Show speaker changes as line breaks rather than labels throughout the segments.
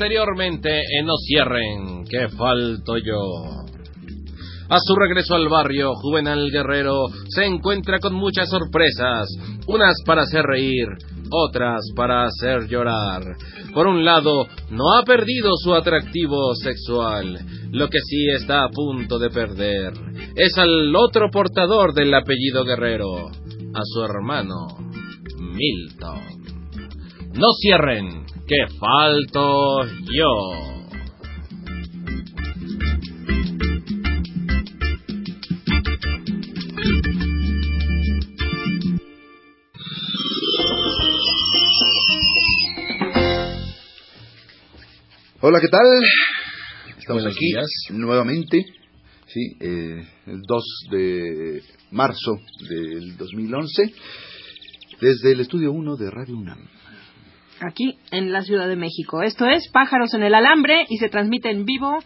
Anteriormente en No Cierren, que falto yo. A su regreso al barrio, Juvenal Guerrero se encuentra con muchas sorpresas, unas para hacer reír, otras para hacer llorar. Por un lado, no ha perdido su atractivo sexual, lo que sí está a punto de perder es al otro portador del apellido Guerrero, a su hermano, Milton. No cierren, que falto yo.
Hola, ¿qué tal? Estamos
Buenos
aquí
días.
nuevamente, sí, eh, el 2 de marzo del 2011, desde el estudio 1 de Radio UNAM.
Aquí en la Ciudad de México. Esto es Pájaros en el Alambre y se transmite en vivo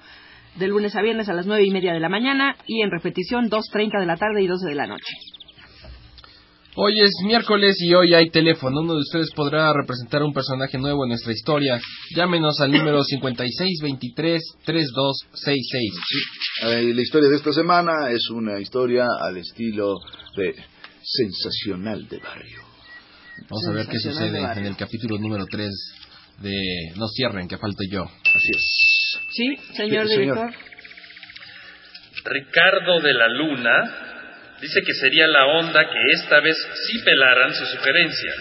de lunes a viernes a las nueve y media de la mañana y en repetición 2.30 de la tarde y 12 de la noche.
Hoy es miércoles y hoy hay teléfono. Uno de ustedes podrá representar un personaje nuevo en nuestra historia. Llámenos al número 5623-3266.
Eh, la historia de esta semana es una historia al estilo de sensacional de barrio.
Vamos a ver qué sucede en el capítulo número 3 de No cierren, que falto yo.
Así es.
Sí, señor
Sí, señor.
director.
Ricardo de la Luna dice que sería la onda que esta vez sí pelaran su sugerencia.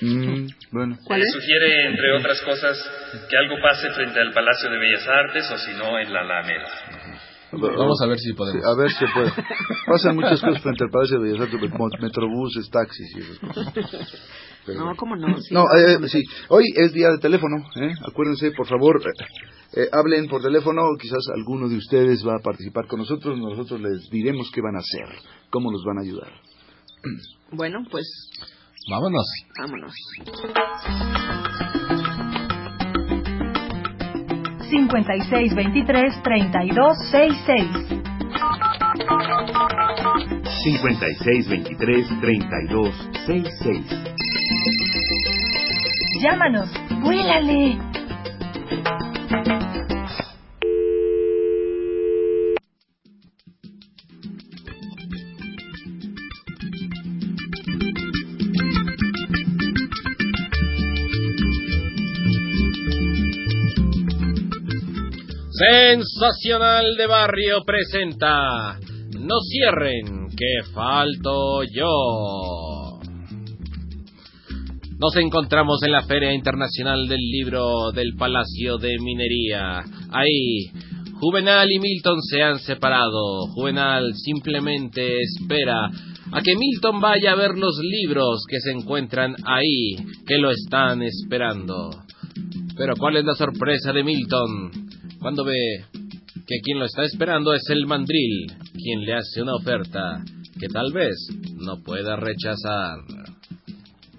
Mm, bueno,
¿Cuál es?
Sugiere, entre otras cosas, que algo pase frente al Palacio de Bellas Artes o si no en la Alameda.
Vamos a ver si
Sí,
podemos.
a ver si se puede. Pasan muchas cosas frente al Palacio de Bellas Artes, mo- metrobuses, taxis y esas cosas. Pero
No. ¿cómo no? Sí.
No, eh, sí. Hoy es día de teléfono. ¿eh? Acuérdense, por favor, eh, eh, hablen por teléfono. Quizás alguno de ustedes va a participar con nosotros. Nosotros les diremos qué van a hacer, cómo nos van a ayudar.
Bueno, pues
Vámonos.
vámonos.
5623-3266.
5623-3266.
Llámanos, vuélale.
Sensacional de Barrio presenta No cierren, que falto yo. Nos encontramos en la Feria Internacional del Libro del Palacio de Minería. Ahí, Juvenal y Milton se han separado. Juvenal simplemente espera a que Milton vaya a ver los libros que se encuentran ahí, que lo están esperando. Pero ¿cuál es la sorpresa de Milton cuando ve que quien lo está esperando es el mandril, quien le hace una oferta que tal vez no pueda rechazar?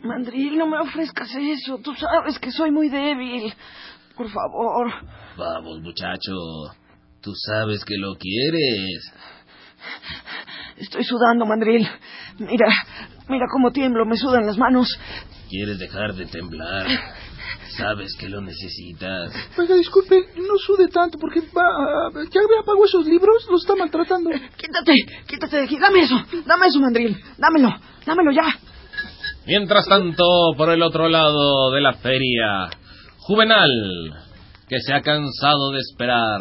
Mandril, no me ofrezcas eso. Tú sabes que soy muy débil. Por favor.
Vamos, muchacho, tú sabes que lo quieres.
Estoy sudando, Mandril. Mira, mira cómo tiemblo. Me sudan las manos.
¿Quieres dejar de temblar? Sabes que lo necesitas.
Oiga, disculpe, no sude tanto porque va, ya apagó esos libros, los está maltratando.
Quítate, quítate de aquí. Dame eso. Dame eso, Mandril. Dámelo. Dámelo ya.
Mientras tanto, por el otro lado de la feria, Juvenal, que se ha cansado de esperar,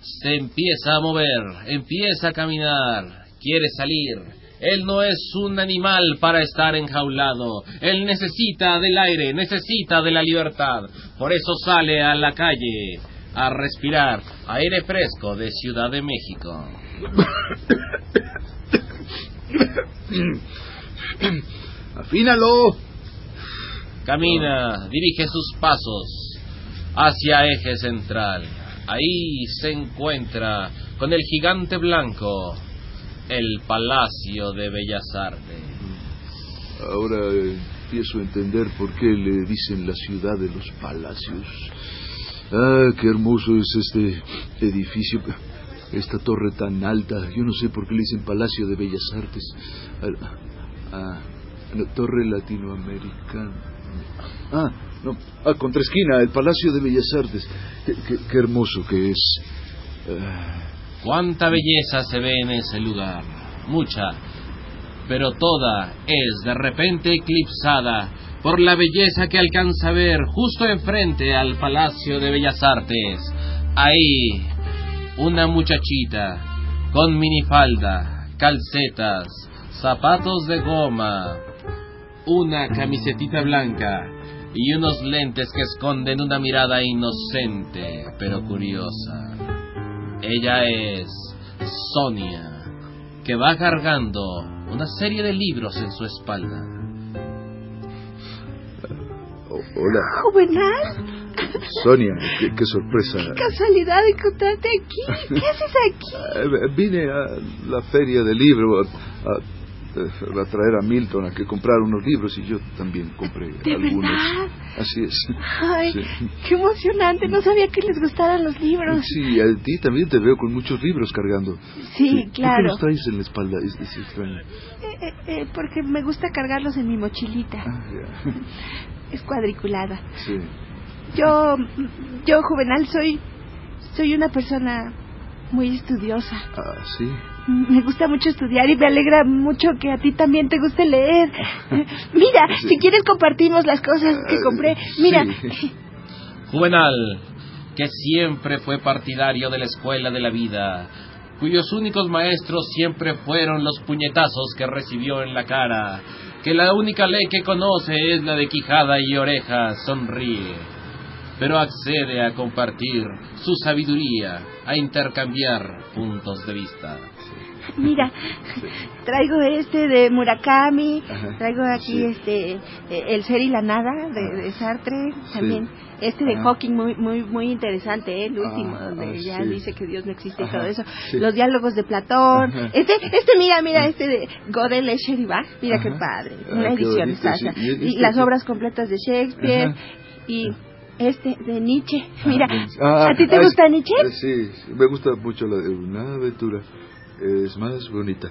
se empieza a mover, empieza a caminar, quiere salir. Él no es un animal para estar enjaulado. Él necesita del aire, necesita de la libertad. Por eso sale a la calle a respirar aire fresco de Ciudad de México.
Afínalo.
Camina, dirige sus pasos hacia eje central. Ahí se encuentra con el gigante blanco, el Palacio de Bellas Artes.
Ahora empiezo a entender por qué le dicen la ciudad de los palacios. Ah, qué hermoso es este edificio. Esta torre tan alta. Yo no sé por qué le dicen Palacio de Bellas Artes. Ah, no, torre latinoamericana. Ah, no. Ah, contra esquina, el Palacio de Bellas Artes. Qué, qué- qué hermoso que es. Ah,
Cuánta belleza se ve en ese lugar, mucha, pero toda es de repente eclipsada por la belleza que alcanza a ver justo enfrente al Palacio de Bellas Artes. Ahí, una muchachita con minifalda, calcetas, zapatos de goma, una camisetita blanca y unos lentes que esconden una mirada inocente pero curiosa. Ella es Sonia, que va cargando una serie de libros en su espalda.
oh, hola,
Juvenal,
Sonia. Qué, qué sorpresa.
casualidad encontrarte aquí. ¿Qué haces aquí?
Eh, Vine a la feria del libro a, a- a traer a Milton a que comprara unos libros y yo también compré
¿De
algunos.
verdad?
Así es.
Ay,
Sí.
qué emocionante. No sabía que les gustaran los libros.
Sí, a ti también te veo con muchos libros cargando.
Sí,
¿Por qué
claro.
los traes en la espalda? Es, es extraño.
Eh, eh, eh, porque me gusta cargarlos en mi mochilita.
Ah, ya.
Es cuadriculada.
Sí.
Yo, yo, Juvenal, soy, soy una persona muy estudiosa.
Ah, sí.
Me gusta mucho estudiar y me alegra mucho que a ti también te guste leer. Mira,
Sí.
si quieres compartimos las cosas que compré. Mira,
Sí.
Juvenal, que siempre fue partidario de la escuela de la vida, cuyos únicos maestros siempre fueron los puñetazos que recibió en la cara, que la única ley que conoce es la de quijada y oreja, sonríe, pero accede a compartir su sabiduría, a intercambiar puntos de vista.
mira, traigo este de Murakami,
Ajá,
traigo aquí
sí.
este eh, El ser y la nada de, de Sartre, también este de
Ajá.
Hawking muy muy muy interesante, ¿eh? el último
Ah,
donde
ah,
ya
sí.
dice que Dios no existe y todo eso, los diálogos de Platón,
Ajá.
este este mira mira este de Godel Escher y Bach, mira qué padre,
Ah,
una edición Sasha.
Y
y,
este
las obras completas de Shakespeare y este de Nietzsche, mira,
Ah,
¿a ti te
ah,
gusta
es-
Nietzsche?
eh, Sí, sí, me gusta mucho la de una aventura. Es más bonita.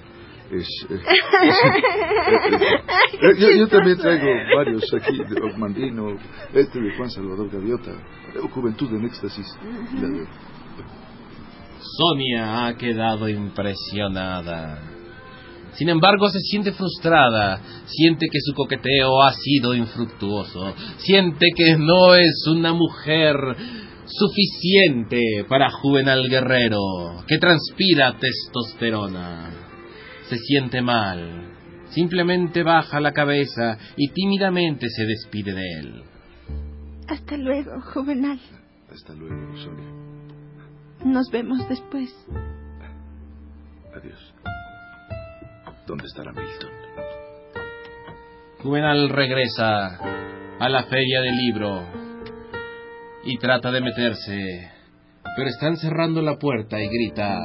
Es, eh,
Ay,
eh, yo, yo también traigo varios aquí, de Osmandino, este de Juan Salvador Gaviota, Juventud en Éxtasis. la de-
Sonia ha quedado impresionada. Sin embargo, se siente frustrada, siente que su coqueteo ha sido infructuoso, siente que no es una mujer suficiente para Juvenal Guerrero, que transpira testosterona. Se siente mal, simplemente baja la cabeza y tímidamente se despide de él.
Hasta luego, Juvenal.
Hasta luego, Sonia.
Nos vemos después.
Adiós. ¿Dónde estará Milton?
Juvenal regresa a la feria del libro y trata de meterse, pero están cerrando la puerta y grita...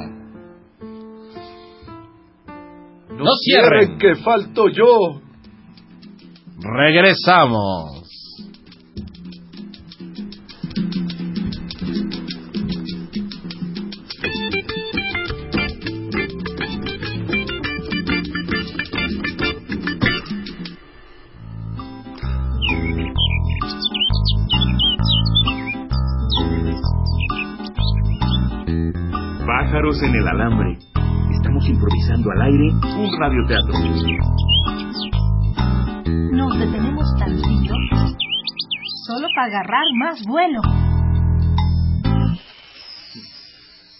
¡No cierren!
¡Que falto yo!
Regresamos.
En el alambre. Estamos improvisando al aire un radioteatro.
Nos detenemos tantito solo para agarrar más vuelo.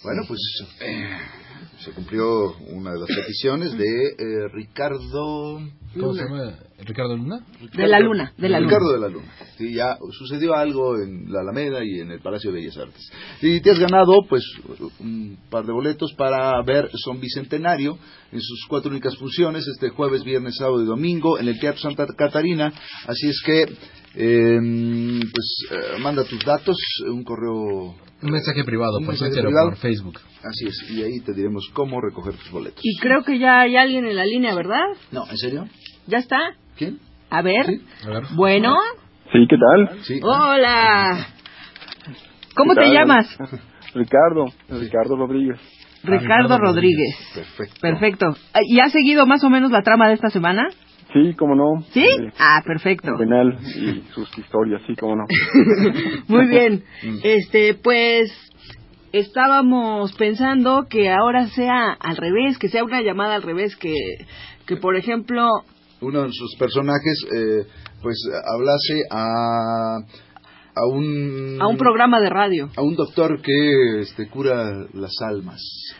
Bueno, pues eh, se cumplió una de las peticiones de eh, Ricardo
¿Cómo se llama? ¿Ricardo Luna?
De la Luna, de la Luna.
Ricardo de la Luna. Sí, ya sucedió algo en la Alameda y en el Palacio de Bellas Artes. Y te has ganado, pues, un par de boletos para ver Son Bicentenario en sus cuatro únicas funciones, este jueves, viernes, sábado y domingo, en el Teatro Santa Catarina. Así es que, eh, pues, eh, manda tus datos, un correo
Un mensaje privado
Un
por Twitter por Facebook.
Así es, y ahí te diremos cómo recoger tus boletos.
Y creo que ya hay alguien en la línea, ¿verdad?
No, ¿en serio?
¿Ya está?
¿Quién?
A ver.
Sí.
A ver.
Bueno.
Sí, ¿qué tal?
Sí.
Hola. ¿Cómo
¿Qué
te
tal?
llamas?
Ricardo, Ricardo Rodríguez.
Ricardo Rodríguez.
Perfecto.
Perfecto. Ah, ¿Y has seguido más o menos la trama de esta semana?
Sí, cómo no.
¿Sí?
Eh,
Ah, perfecto.
Penal y sus historias, sí, cómo no.
Muy bien. Este, pues estábamos pensando que ahora sea al revés, que sea una llamada al revés, que, que por ejemplo,
Uno de sus personajes, eh, pues, hablase a, a un...
a un programa de radio,
A un doctor que este, cura las almas.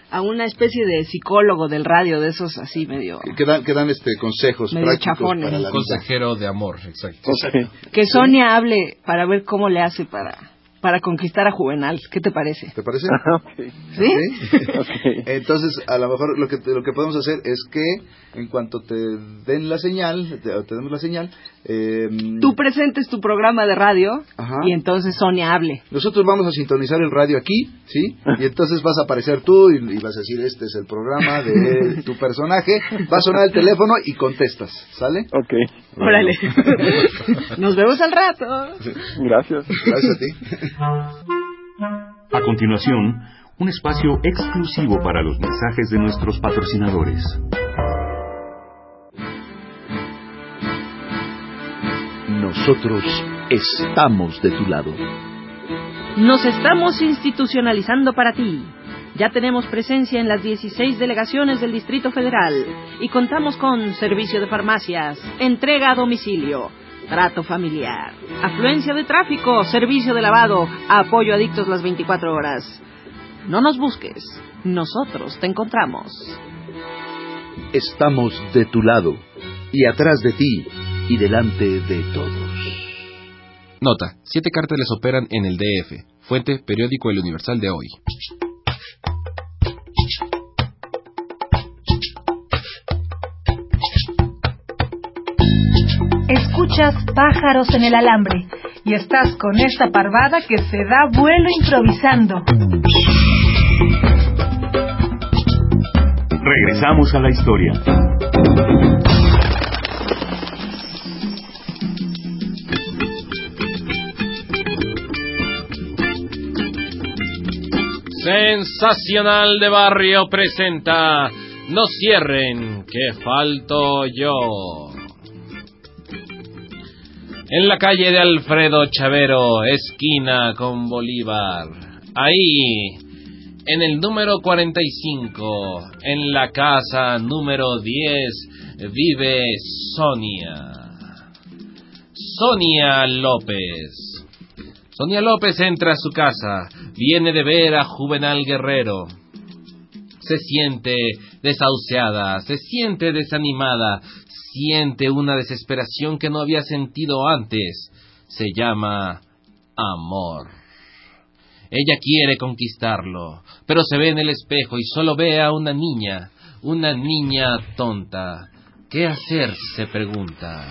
a una especie de psicólogo del radio, de esos así medio...
Que dan, que dan este, consejos
Medio
prácticos
chafones.
para la vida.
Consejero de amor, exacto.
Que Sonia hable para ver cómo le hace para, para conquistar a Juvenal. ¿Qué te parece?
¿Te parece?
¿Sí?
Entonces, a lo mejor lo que, lo que podemos hacer es que en cuanto te den la señal, te, te demos la señal, eh,
Tú presentes tu programa de radio
Ajá.
y entonces Sonia hable.
nosotros vamos a sintonizar el radio aquí, ¿sí? Y entonces vas a aparecer tú y, y vas a decir, este es el programa de tu personaje, va a sonar el teléfono y contestas, ¿sale?
Ok.
Órale. Nos vemos al rato.
Gracias.
Gracias a ti.
A continuación, un espacio exclusivo para los mensajes de nuestros patrocinadores.
Nosotros estamos de tu lado.
Nos estamos institucionalizando para ti. Ya tenemos presencia en las 16 delegaciones del Distrito Federal y contamos con servicio de farmacias, entrega a domicilio, trato familiar, afluencia de tráfico, servicio de lavado, apoyo a adictos las 24 horas. No nos busques, nosotros te encontramos.
Estamos de tu lado y atrás de ti y delante de todos.
Nota, siete cárteles operan en el DF. Fuente, periódico El Universal de hoy.
Escuchas pájaros en el alambre y estás con esta parvada que se da vuelo improvisando.
Regresamos a la historia.
Sensacional de Barrio presenta No cierren, que falto yo. En la calle de Alfredo Chavero, esquina con Bolívar. Ahí, en el número 45, en la casa número 10, vive Sonia. Sonia López. Sonia López entra a su casa, viene de ver a Juvenal Guerrero. Se siente desahuciada, se siente desanimada, siente una desesperación que no había sentido antes. Se llama amor. Ella quiere conquistarlo, pero se ve en el espejo y solo ve a una niña, una niña tonta. ¿Qué hacer? se pregunta.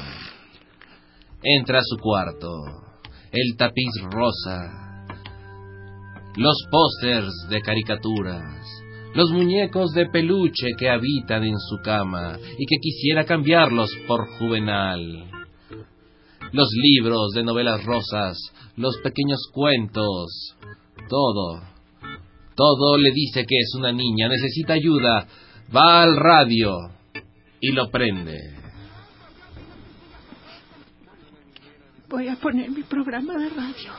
Entra a su cuarto. El tapiz rosa. Los pósters de caricaturas. Los muñecos de peluche que habitan en su cama y que quisiera cambiarlos por juvenal. Los libros de novelas rosas, los pequeños cuentos, todo. Todo le dice que es una niña, necesita ayuda. Va al radio y lo prende.
Voy a poner mi programa de radio.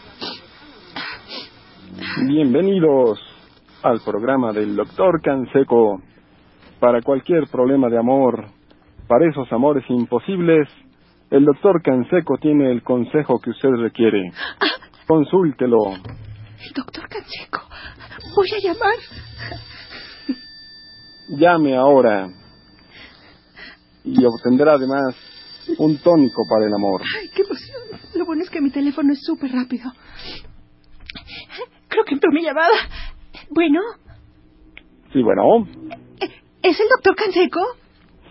Bienvenidos al programa del Doctor Canseco. Para cualquier problema de amor, para esos amores imposibles, el Doctor Canseco tiene el consejo que usted requiere. Consúltelo.
El doctor Canseco. Voy a llamar.
Llame ahora. y obtendrá además un tónico para el amor.
Ay, qué emoción. Lo bueno es que mi teléfono es súper rápido. Creo que entró mi llamada. Bueno,
Sí, bueno,
¿es el doctor Canseco?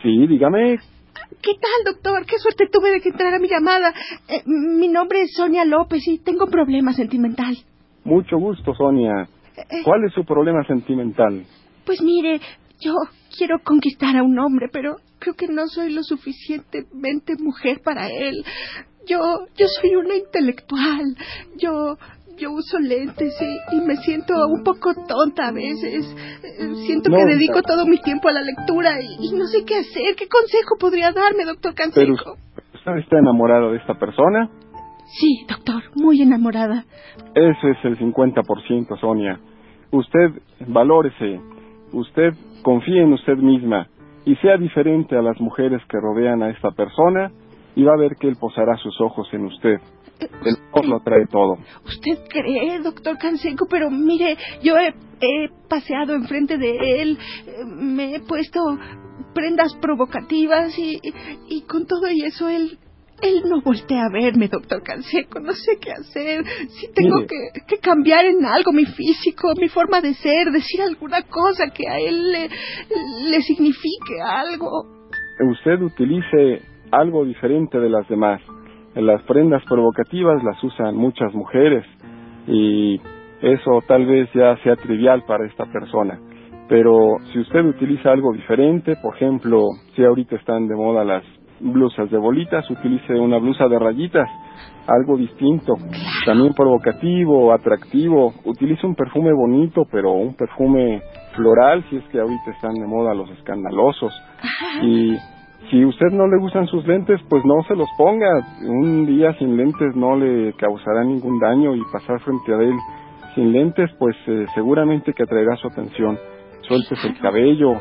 sí, dígame.
¿Qué tal, doctor? Qué suerte tuve de que entrara mi llamada. Eh, mi nombre es Sonia López y tengo un problema sentimental.
Mucho gusto, Sonia.
Eh,
¿Cuál es su problema sentimental?
Pues mire, yo quiero conquistar a un hombre, pero creo que no soy lo suficientemente mujer para él. Yo, yo soy una intelectual. Yo, yo uso lentes y, y me siento un poco tonta a veces. Siento
No,
que dedico todo mi tiempo a la lectura y, y no sé qué hacer. ¿Qué consejo podría darme, doctor Canseco?
usted está enamorado de esta persona.
Sí, doctor, muy enamorada.
Eso es el 50%, Sonia. Usted valórese. Usted confíe en usted misma y sea diferente a las mujeres que rodean a esta persona y va a ver que él posará sus ojos en usted. El amor lo trae todo.
Usted cree, doctor Canseco, pero mire, yo he, he paseado enfrente de él, me he puesto prendas provocativas y, y con todo y eso él, él no voltea a verme, doctor Canseco, no sé qué hacer, si tengo
Mire.
que, que cambiar en algo mi físico, mi forma de ser, decir alguna cosa que a él le, le signifique algo.
Usted utilice algo diferente de las demás. Las prendas provocativas las usan muchas mujeres y eso tal vez ya sea trivial para esta persona. Pero si usted utiliza algo diferente, por ejemplo, si ahorita están de moda las blusas de bolitas, utilice una blusa de rayitas, algo distinto, también provocativo, atractivo, utilice un perfume bonito, pero un perfume floral, si es que ahorita están de moda los escandalosos. Y si usted no le gustan sus lentes, pues no se los ponga. Un día sin lentes no le causará ningún daño y pasar frente a él sin lentes, pues eh, seguramente que atraerá su atención. Suéltese el cabello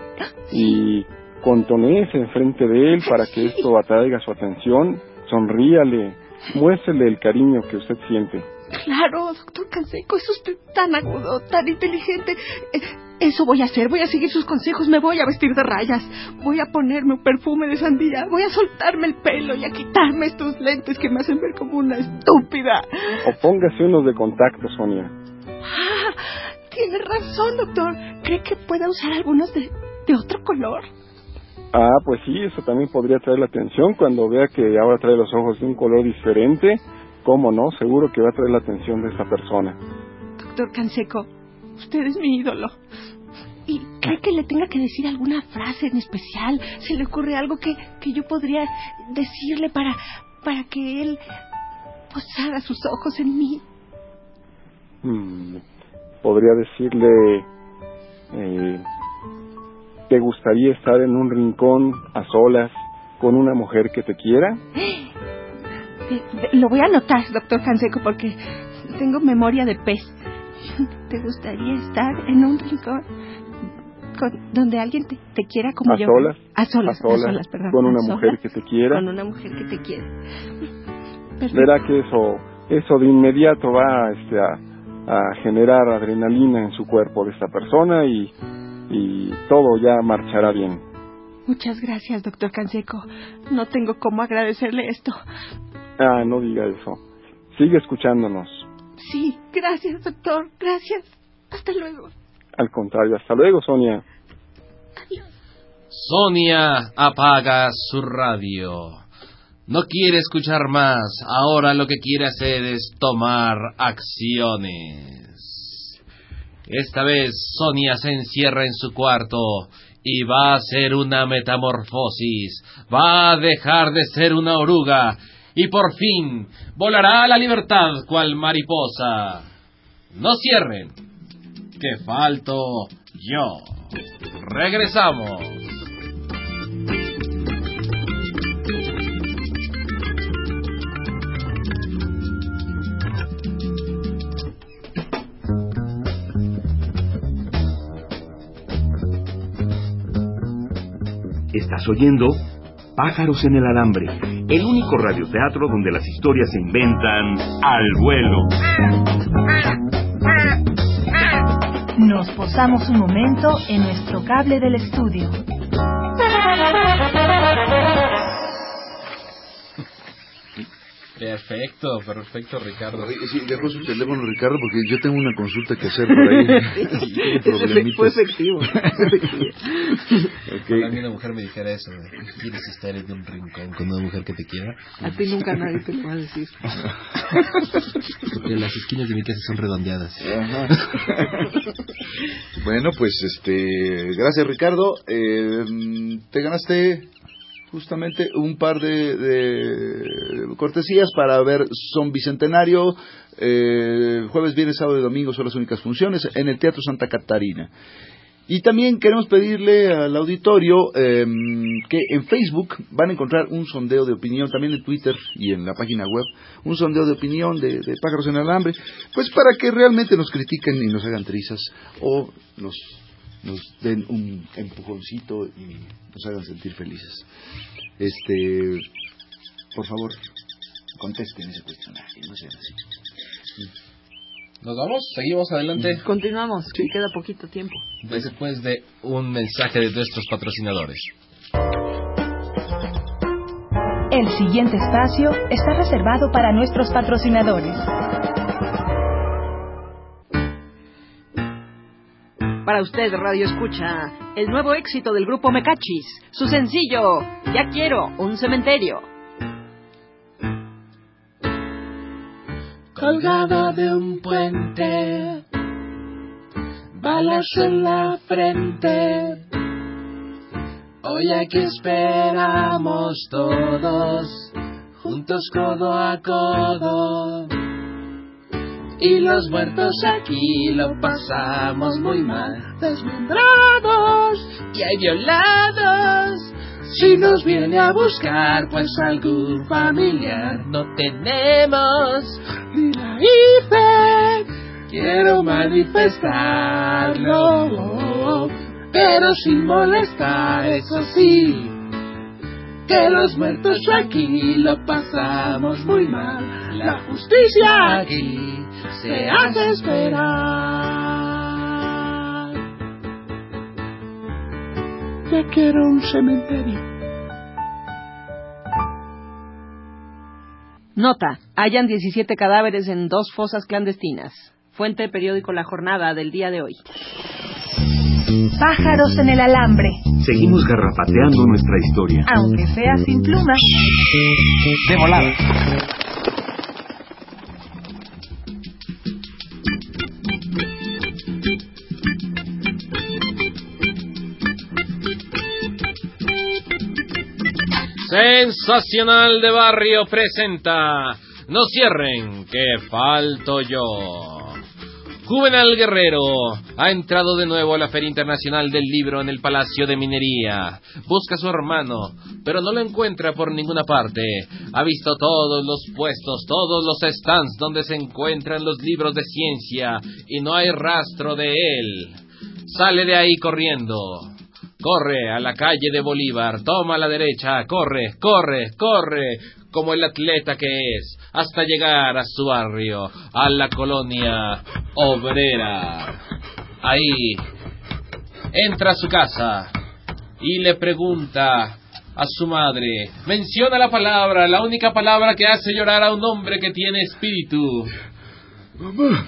y contonece enfrente de él para que esto atraiga su atención. Sonríale, muéstrele el cariño que usted siente.
Claro, doctor Canseco, es usted tan agudo, tan inteligente. Eso voy a hacer, voy a seguir sus consejos, me voy a vestir de rayas, voy a ponerme un perfume de sandía, voy a soltarme el pelo y a quitarme estos lentes que me hacen ver como una estúpida.
O póngase unos de contacto, Sonia.
Ah, tiene razón, doctor. ¿Cree que pueda usar algunos de, de otro color?
Ah, pues sí, eso también podría traer la atención cuando vea que ahora trae los ojos de un color diferente. ¿Cómo no? Seguro que va a traer la atención de esta persona.
Doctor Canseco, usted es mi ídolo. ¿Y cree que le tenga que decir alguna frase en especial? ¿Se le ocurre algo que, que yo podría decirle para, para que él posara sus ojos en mí?
Mm, podría decirle, eh, ¿te gustaría estar en un rincón a solas con una mujer que te quiera?
Lo voy a anotar, doctor Canseco, porque tengo memoria de pez. ¿Te gustaría estar en un rincón con- donde alguien te, te quiera como
a
yo?
solas,
A solas,
a solas,
a solas, perdón.
con una mujer que te quiera.
Con una mujer que te quiere. Perfecto.
Verá que eso, eso de inmediato va este, a, a generar adrenalina en su cuerpo de esta persona y, y todo ya marchará bien.
Muchas gracias, doctor Canseco. No tengo cómo agradecerle esto.
Ah, no diga eso. Sigue escuchándonos.
Sí, gracias, doctor. Gracias. Hasta luego.
Al contrario, hasta luego, Sonia.
Sonia apaga su radio. No quiere escuchar más. Ahora lo que quiere hacer es tomar acciones. Esta vez Sonia se encierra en su cuarto y va a hacer una metamorfosis. Va a dejar de ser una oruga y por fin volará a la libertad cual mariposa. No cierren, que falto yo. Regresamos.
Estás oyendo Pájaros en el Alambre, el único radioteatro donde las historias se inventan al vuelo.
Nos posamos un momento en nuestro cable del estudio.
Perfecto, perfecto, Ricardo.
Sí, dejó su teléfono, Ricardo, porque yo tengo una consulta que hacer por ahí.
Fue efectivo.
Ok.
Ojalá a mí una mujer me dijera eso. ¿Quieres estar en un rincón con una mujer que te quiera?
A ti nunca nadie te lo va a decir.
Porque las esquinas de mi casa son redondeadas.
Ajá. bueno, pues este, gracias Ricardo. Eh, te ganaste justamente un par de, de cortesías para ver Son Bicentenario. Eh, jueves, viernes, sábado y domingo son las únicas funciones en el Teatro Santa Catarina. Y también queremos pedirle al auditorio eh, que en Facebook van a encontrar un sondeo de opinión, también en Twitter y en la página web, un sondeo de opinión de, de pájaros en alambre, pues para que realmente nos critiquen y nos hagan trizas o nos, nos den un empujoncito y nos hagan sentir felices. Este, por favor, contesten ese cuestionario, no sean así.
¿Nos vamos? ¿Seguimos adelante?
Continuamos, que queda poquito tiempo.
Después de un mensaje de nuestros patrocinadores.
El siguiente espacio está reservado para nuestros patrocinadores.
Para usted, Radio Escucha, el nuevo éxito del grupo Mecachis, su sencillo, Ya quiero un cementerio.
colgado de un puente, balas en la frente. Hoy aquí esperamos todos, juntos codo a codo. Y los muertos aquí lo pasamos muy mal, desmembrados y hay violados. Si nos viene a buscar, pues algún familiar no tenemos ni la hice. Quiero manifestarlo, pero sin molestar, eso sí. Que los muertos aquí lo pasamos muy mal. La justicia aquí se hace esperar. Ya quiero un cementerio.
Nota, hayan 17 cadáveres en dos fosas clandestinas. Fuente periódico La Jornada del día de hoy.
Pájaros en el alambre,
Seguimos garrapateando nuestra historia.
aunque sea sin pluma.
De volada.
Sensacional de Barrio presenta No cierren, que falto yo. Juvenal Guerrero ha entrado de nuevo a la Feria Internacional del Libro en el Palacio de Minería. Busca a su hermano, pero no lo encuentra por ninguna parte. Ha visto todos los puestos, todos los stands donde se encuentran los libros de ciencia y no hay rastro de él. Sale de ahí corriendo. Corre a la calle de Bolívar, toma a la derecha, corre, corre, corre, como el atleta que es, hasta llegar a su barrio, a la colonia obrera. Ahí entra a su casa y le pregunta a su madre, menciona la palabra, la única palabra que hace llorar a un hombre que tiene espíritu.
Mamá.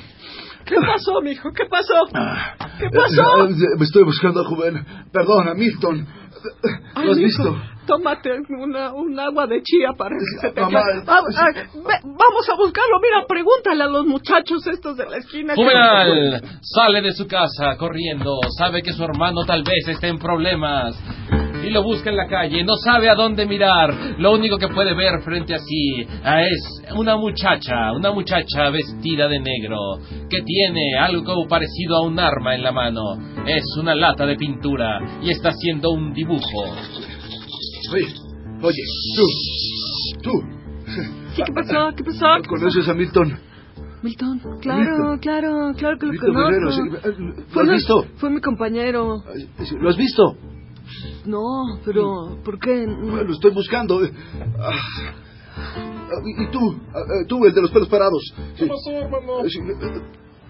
¿Qué pasó, mijo? ¿Qué pasó? ¿Qué
Eh,
pasó?
eh, Me estoy buscando a Juven. Perdona, Milton.
Ay,
¿Lo has visto?
Tómate una, un agua de chía para que se te
Mamá,
aclare. Va- ay, ve- vamos a buscarlo. Mira, pregúntale a los muchachos estos de la esquina. que-
Juvenal sale de su casa corriendo, sabe que su hermano tal vez esté en problemas y lo busca en la calle, no sabe a dónde mirar, lo único que puede ver frente a sí ah, es una muchacha, una muchacha vestida de negro, que tiene algo parecido a un arma en la mano, es una lata de pintura y está haciendo un dibujo.
Oye, oye, tú. Tú.
Sí, ¿Qué pasó? ¿Qué pasó? ¿Qué pasó?
¿Conoces a Milton?
Milton, claro,
Milton.
claro, claro que lo
Milton
conozco.
Guerrero, sí. ¿Lo
Fue
has
mi-
visto?
Fue mi compañero.
¿Lo has visto?
No, pero ¿por qué?
Bueno, lo estoy buscando. Ah. Ah, ¿Y tú? Ah, ah, Tú, el de los pelos parados. Sí.
pasó, hermano?
Eh,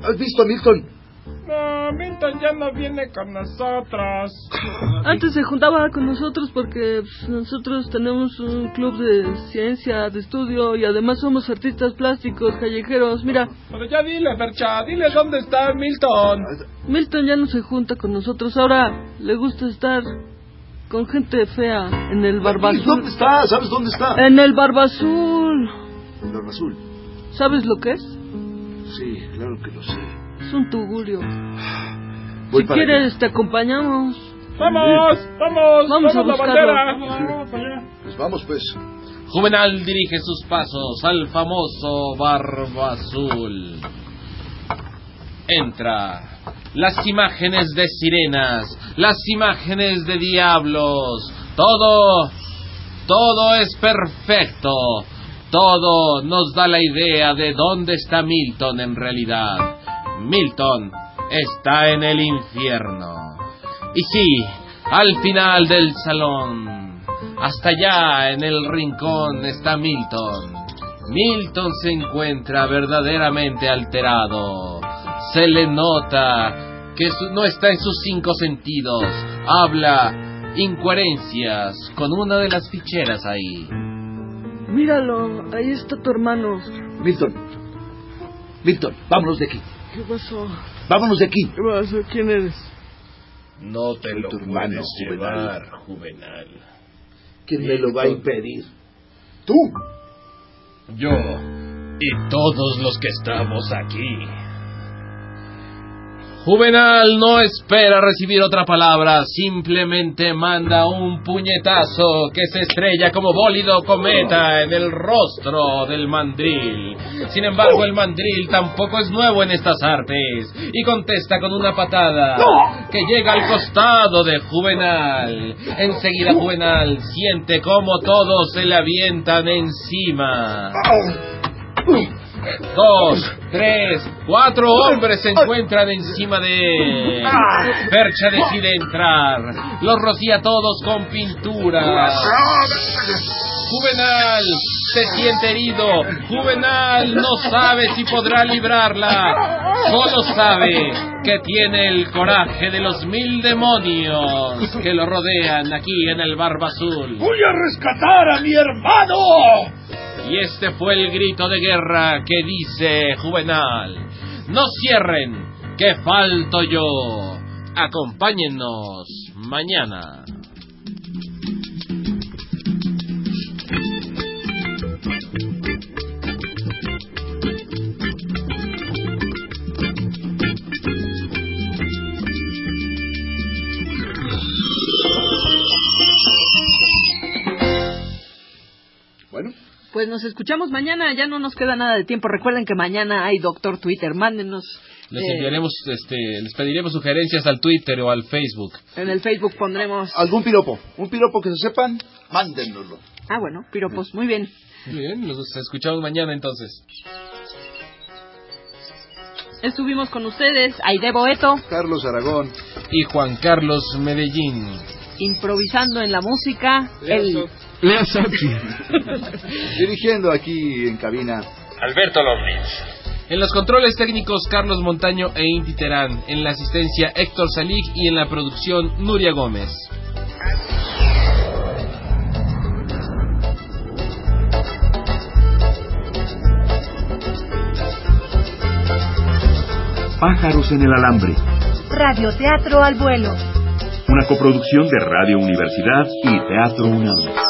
¿Has visto a Milton?
No, Milton ya no viene con nosotros.
Antes se juntaba con nosotros porque pues, nosotros tenemos un club de ciencia, de estudio y además somos artistas plásticos, callejeros. Mira.
Pero ya dile, Fercha, dile dónde está Milton.
Milton ya no se junta con nosotros, ahora le gusta estar con gente fea en el Barbazul.
¿Dónde está? ¿Sabes dónde está?
En el Barbazul.
El Barbazul.
¿Sabes lo que es?
Sí, claro que lo sé.
Es un tugurio.
Voy
si
para
quieres, te acompañamos.
¡Vamos! ¡Vamos!
Vamos a
la
buscarlo.
bandera! Vamos allá.
Pues vamos, pues.
Juvenal dirige sus pasos al famoso Barba Azul. Entra. Las imágenes de sirenas, las imágenes de diablos, todo, todo es perfecto. Todo nos da la idea de dónde está Milton en realidad. Milton está en el infierno. Y sí, al final del salón, hasta allá en el rincón está Milton. Milton se encuentra verdaderamente alterado. Se le nota que su- no está en sus cinco sentidos. Habla incoherencias con una de las ficheras ahí.
Míralo, ahí está tu hermano.
Milton. Milton, vámonos de aquí.
¿Qué pasó?
Vámonos de aquí.
¿Qué pasó? ¿Quién eres?
No te
Soy
lo
tu
puedes
Juvenal.
llevar, Juvenal.
¿Quién me lo va a impedir? Tú.
Yo y todos los que estamos aquí. Juvenal no espera recibir otra palabra, simplemente manda un puñetazo que se estrella como bólido cometa en el rostro del mandril. Sin embargo, el mandril tampoco es nuevo en estas artes y contesta con una patada que llega al costado de Juvenal. Enseguida Juvenal siente como todos se le avientan encima. Dos, tres, cuatro hombres se encuentran encima de él. Percha decide entrar. Los rocía todos con pintura. Juvenal se siente herido. Juvenal no sabe si podrá librarla. Solo sabe que tiene el coraje de los mil demonios que lo rodean aquí en el Barba Azul.
¡Voy a rescatar a mi hermano!
Y este fue el grito de guerra que dice Juvenal. No cierren, que falto yo. Acompáñennos mañana.
Pues nos escuchamos mañana, ya no nos queda nada de tiempo. Recuerden que mañana hay Doctor Twitter, mándenos.
Les
eh,
enviaremos, este, les pediremos sugerencias al Twitter o al Facebook.
en el Facebook pondremos.
algún piropo. Un piropo que se sepan, mándennoslo.
Ah, bueno, piropos, muy bien.
Muy bien, los escuchamos mañana entonces.
Estuvimos con ustedes, Aide Boeto,
Carlos Aragón.
Y Juan Carlos Medellín.
improvisando en la música. El...
Lea Sachi.
Dirigiendo aquí en cabina.
Alberto Lomnitz.
En los controles técnicos Carlos Montaño e Inti Terán. En la asistencia Héctor Salik y en la producción Nuria Gómez.
Pájaros en el alambre.
Radioteatro al vuelo.
Una coproducción de Radio Universidad y Teatro UNAM.